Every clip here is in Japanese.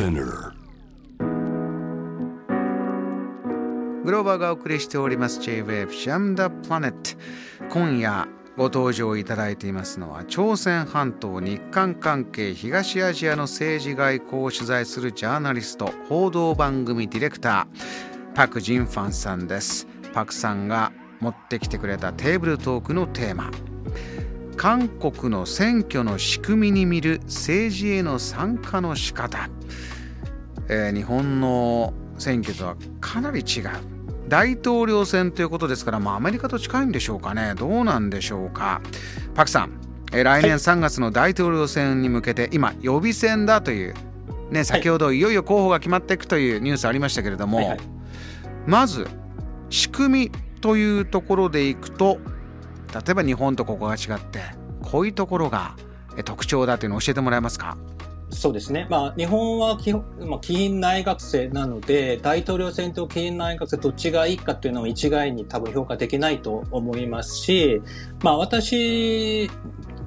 Spinner. グローバーがお送りしております J-Wave シャムダプラネット。今夜ご登場いただいていますのは朝鮮半島日韓関係東アジアの政治外交を取材するジャーナリスト報道番組ディレクターパク・ジンファンさんです。パクさんが持ってきてくれたテーブルトークのテーマ。韓国の選挙の仕組みに見る政治への参加の仕方、えー、日本の選挙とはかなり違う。大統領選ということですから、まあ、アメリカと近いんでしょうかね。どうなんでしょうか。パクさん、えー、来年3月の大統領選に向けて今予備選だというね先ほどいよいよ候補が決まっていくというニュースありましたけれども、はいはい、まず仕組みというところでいくと例えば日本とここが違ってこういうところが特徴だというのを教えてもらえますか？そうですね。まあ、日本は基本、まあ、議員内閣制なので、大統領選と議員内閣制どっちがいいかというのを一概に多分評価できないと思いますし、まあ、私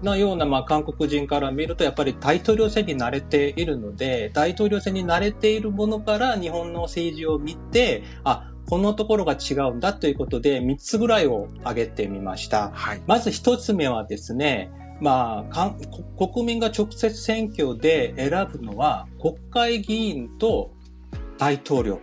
のような、まあ、韓国人から見ると、やっぱり大統領選に慣れているので、大統領選に慣れているものから日本の政治を見て、あ、このところが違うんだということで、3つぐらいを挙げてみました。はい、まず1つ目はですね、まあ、国民が直接選挙で選ぶのは国会議員と大統領。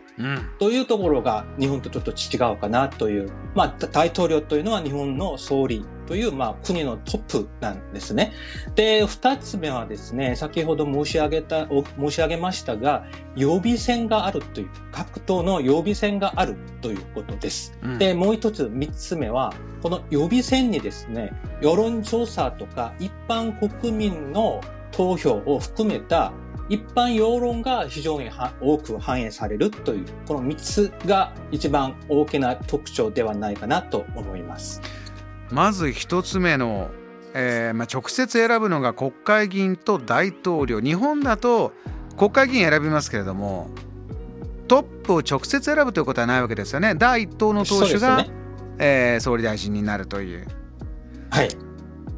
というところが日本とちょっと違うかなという、まあ、大統領というのは日本の総理という、まあ、国のトップなんですね。で、二つ目はですね、先ほど申し上げた、申し上げましたが、予備選があるという、各党の予備選があるということです。うん、で、もう一つ、三つ目は、この予備選にですね、世論調査とか一般国民の投票を含めた一般世論が非常に多く反映されるという、この3つが一番大きな特徴ではないかなと思います。まず1つ目の、えー、まあ、直接選ぶのが国会議員と大統領。日本だと国会議員選びますけれども、トップを直接選ぶということはないわけですよね。第一党の党首が、ねえー、総理大臣になるという。はい。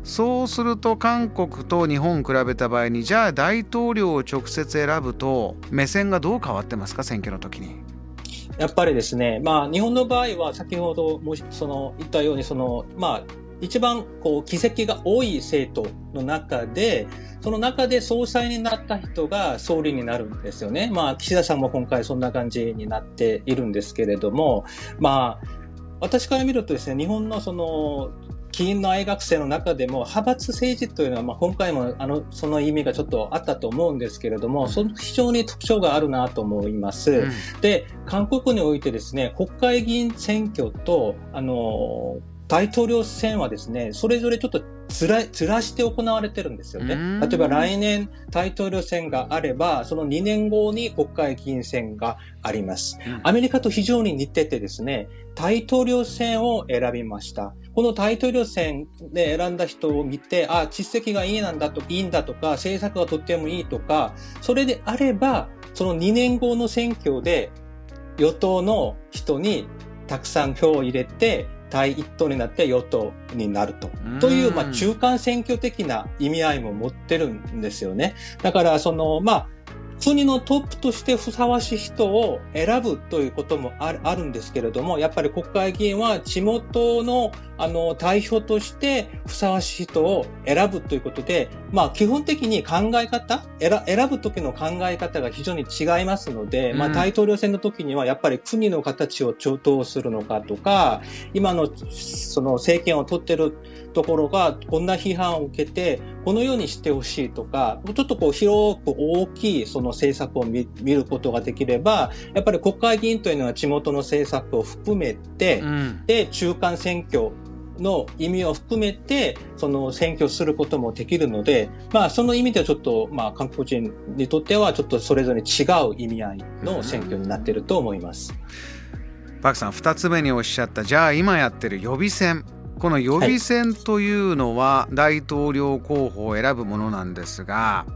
そうすると韓国と日本比べた場合にじゃあ大統領を直接選ぶと目線がどう変わってますか？選挙の時に。やっぱりですね、まあ日本の場合は先ほどもその言ったようにそのまあ一番こう議席が多い政党の中で、その中で総裁になった人が総理になるんですよね。まあ岸田さんも今回そんな感じになっているんですけれども、まあ私から見るとですね、日本のその議員の愛学生の中でも派閥政治というのは、まあ、今回もあのその意味がちょっとあったと思うんですけれども、その非常に特徴があるなと思います。うん、で、韓国においてですね、国会議員選挙と、あの、大統領選はですね、それぞれちょっとずら、ずらして行われてるんですよね。例えば来年大統領選があれば、その2年後に国会議員選があります。アメリカと非常に似ててですね、大統領選を選びました。この大統領選で選んだ人を見て、あ、実績がいいなんだと、いいんだとか、政策がとってもいいとか、それであれば、その2年後の選挙で与党の人にたくさん票を入れて、対一党になって与党になると。という、まあ、中間選挙的な意味合いも持ってるんですよね。だから、その、まあ、国のトップとしてふさわしい人を選ぶということもあるんですけれども、やっぱり国会議員は地元のあの代表としてふさわしい人を選ぶということで、まあ基本的に考え方、選ぶ時の考え方が非常に違いますので、うん、まあ大統領選の時にはやっぱり国の形をどうするのかとか、今のその政権を取ってるところがこんな批判を受けて、このようにしてほしいとか、ちょっとこう広く大きいその政策を見ることができれば、やっぱり国会議員というのは地元の政策を含めて、うん、で、中間選挙の意味を含めて、その選挙することもできるので、まあその意味ではちょっと、まあ韓国人にとってはちょっとそれぞれ違う意味合いの選挙になっていると思います。パクさん、二つ目におっしゃった、じゃあ今やってる予備選。この予備選というのは大統領候補を選ぶものなんですが、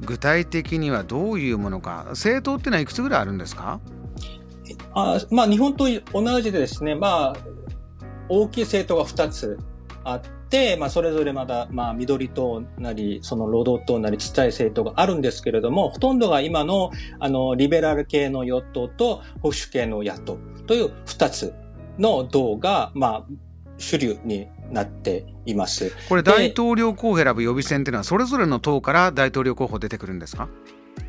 具体的にはどういうものか、政党っていうのはいくつぐらいあるんですか？あまあ、日本と同じでですね、まあ、大きい政党が2つあって、まあ、それぞれまだ、まあ、緑党なり、その労働党なり、ちっちゃい政党があるんですけれども、ほとんどが今の、あの、リベラル系の与党と保守系の野党という二つの党が、まあ、主流になっています。これ、大統領候補選ぶ予備選っていうのは、それぞれの党から大統領候補出てくるんですか？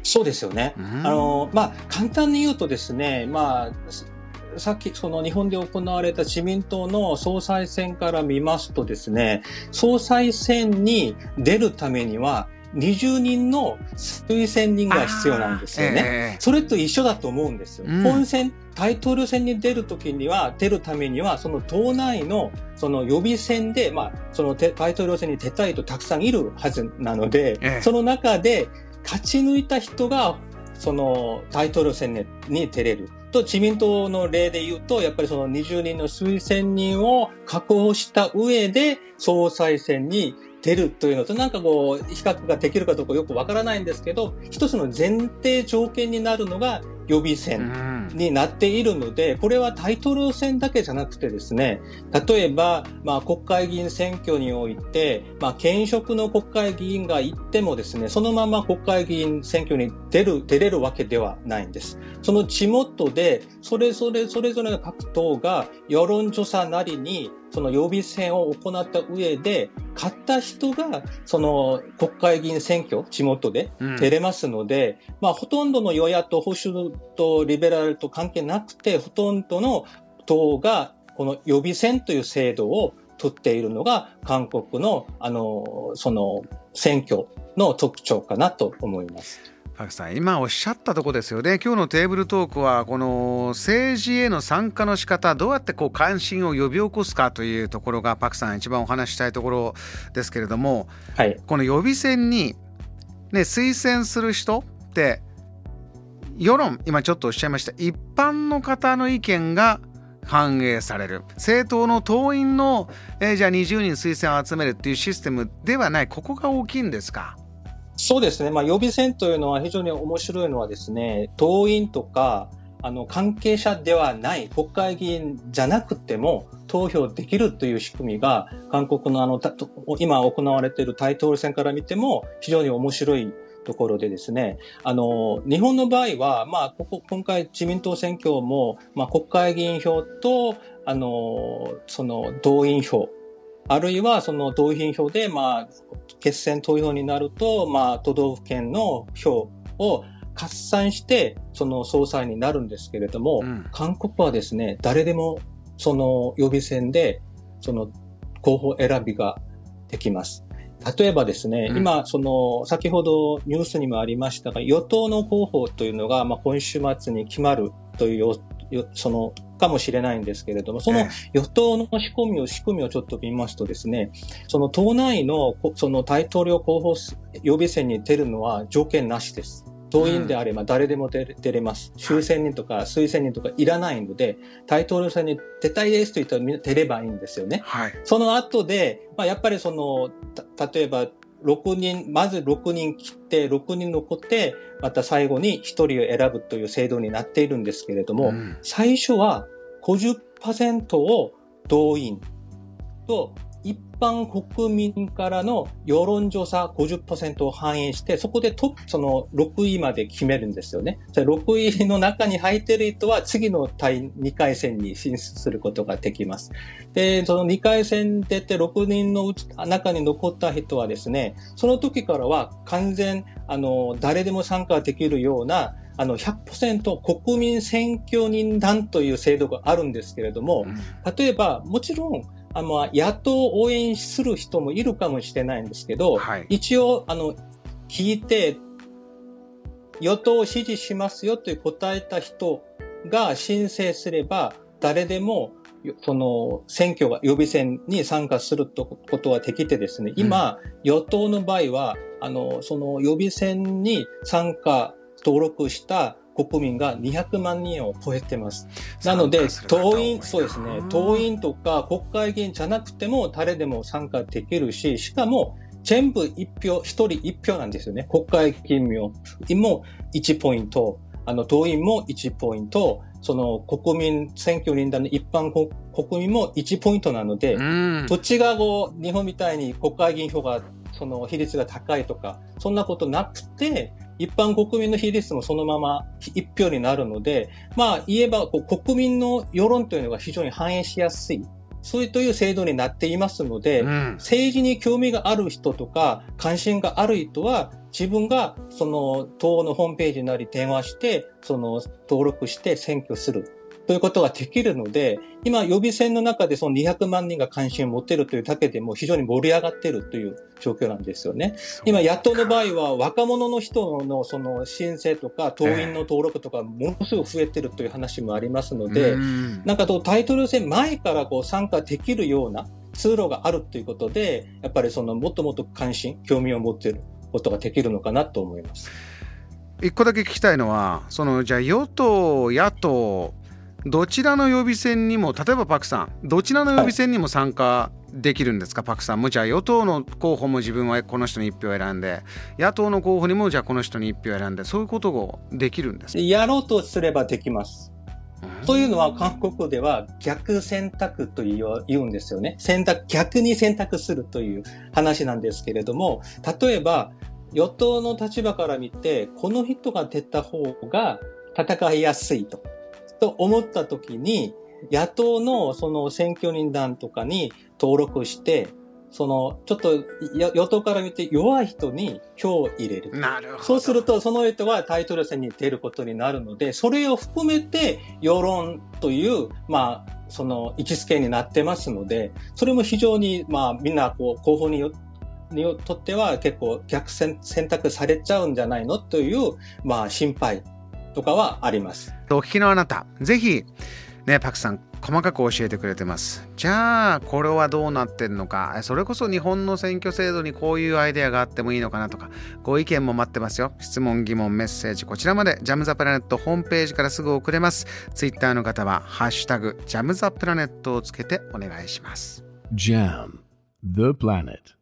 そうですよね。あの、まあ、簡単に言うとですね、まあ、さっきその日本で行われた自民党の総裁選から見ますとですね、総裁選に出るためには、20人の推薦人が必要なんですよね。えー、それと一緒だと思うんですよ。うん、本選、大統領選に出るときには、出るためには、その党内の、その予備選で、まあ、その大統領選に出たいとたくさんいるはずなので、えー、その中で勝ち抜いた人が、その大統領選に出れる。と自民党の例で言うと、やっぱりその20人の推薦人を確保した上で総裁選に出るというのとなんかこう比較ができるかどうかよくわからないんですけど、一つの前提条件になるのが予備選になっているので、これはタイトル戦だけじゃなくてですね、例えば、まあ、国会議員選挙において、まあ、現職の国会議員が行ってもですね、そのまま国会議員選挙に出る、出れるわけではないんです。その地元で、それぞれ、それぞれの各党が世論調査なりに、その予備選を行った上で、勝った人が、その国会議員選挙、地元で出れますので、うん、まあ、ほとんどの与野党、保守とリベラルと関係なくて、ほとんどの党が、この予備選という制度を取っているのが、韓国の、あの、その、選挙の特徴かなと思います。パクさん今おっしゃったとこですよね。今日のテーブルトークはこの政治への参加の仕方どうやってこう関心を呼び起こすかというところがパクさん一番お話したいところですけれども、はい、この予備選に、ね、推薦する人って世論今ちょっとおっしゃいました。一般の方の意見が反映される。政党の党員の、えー、じゃあ20人推薦を集めるっていうシステムではない。ここが大きいんですか？そうですね。まあ、予備選というのは非常に面白いのはですね、党員とか、あの、関係者ではない国会議員じゃなくても投票できるという仕組みが、韓国のあの、今行われている大統領選から見ても非常に面白いところでですね、あの、日本の場合は、まあ、ここ、今回自民党選挙も、まあ、国会議員票と、あの、その、動員票あるいはその同意品票で、まあ、決選投票になると、まあ、都道府県の票を合算して、その総裁になるんですけれども、うん、韓国はですね、誰でもその予備選で、その候補選びができます。例えばですね、うん、今、その、先ほどニュースにもありましたが、与党の候補というのが、まあ、今週末に決まるという、その、かもしれないんですけれども、その与党の仕組みを、仕組みをちょっと見ますとですね、その党内の、その大統領候補予備選に出るのは条件なしです。党員であれば誰でも出れます。終選人とか推薦人とかいらないので、大統領選に出たいですと言ったら出ればいいんですよね。はい、その後で、まあ、やっぱりその、例えば、6人、まず6人切って、6人残って、また最後に1人を選ぶという制度になっているんですけれども、うん、最初は50%を動員と一般国民からの世論調査50%を反映して、そこでトップ、その6位まで決めるんですよね。6位の中に入っている人は次の2回戦に進出することができます。で、その2回戦出て6人の中に残った人はですね、その時からは完全、あの、誰でも参加できるような、あの100%国民選挙人団という制度があるんですけれども、例えば、もちろん、あの、野党を応援する人もいるかもしれないんですけど、はい、一応、あの、聞いて、与党を支持しますよという答えた人が申請すれば、誰でも、その、選挙が予備選に参加することはできてですね、今、うん、与党の場合は、あの、その予備選に参加、登録した国民が200万人を超えてます。な。ので、党員、そうですね、党員とか国会議員じゃなくても誰でも参加できるし、しかも全部一票、一人一票なんですよね。国会議員も1ポイント、あの、党員も1ポイント、その国民、選挙人団の一般国民も1ポイントなので、どっちがこう、日本みたいに国会議員票が、その比率が高いとか、そんなことなくて、一般国民の比率もそのまま一票になるので、まあ言えば国民の世論というのが非常に反映しやすい。そういうという制度になっていますので、うん、政治に興味がある人とか、関心がある人は、自分がその党のホームページなり電話して、その登録して選挙する。ということができるので、今予備選の中でその200万人が関心を持っているというだけでも非常に盛り上がっているという状況なんですよね。今野党の場合は若者の人のその申請とか党員の登録とかものすごく増えてるという話もありますので、なんかタイトル戦前からこう参加できるような通路があるということで、やっぱりそのもっともっと関心、興味を持っていることができるのかなと思います。一個だけ聞きたいのは、そのじゃあ与党、野党、どちらの予備選にも例えばパクさんどちらの予備選にも参加できるんですか、はい、パクさんもじゃあ与党の候補も自分はこの人に1票選んで野党の候補にもじゃあこの人に1票選んでそういうことができるんですやろうとすればできます。というのは韓国では逆選択と言うんですよね。選択、逆に選択するという話なんですけれども、例えば与党の立場から見て、この人が出た方が戦いやすいと。と思った時に、野党のその選挙人団とかに登録して、その、ちょっと、与党から見て弱い人に票を入れる。なるほど。そうすると、その人はタイトル戦に出ることになるので、それを含めて、世論という、まあ、その、位置づけになってますので、それも非常に、まあ、みんな、こう、候補によにとっては結構逆選択されちゃうんじゃないのという、まあ、心配とかはあります。お聞きのあなた、ぜひ、ね、パクさん、細かく教えてくれてます。じゃあ、これはどうなってんのか、それこそ日本の選挙制度にこういうアイデアがあってもいいのかなとか、ご意見も待ってますよ。質問、疑問、メッセージ、こちらまで、ジャムザプラネットホームページからすぐ送れます。ツイッターの方は、ハッシュタグ、ジャムザプラネットをつけてお願いします。JAM The Planet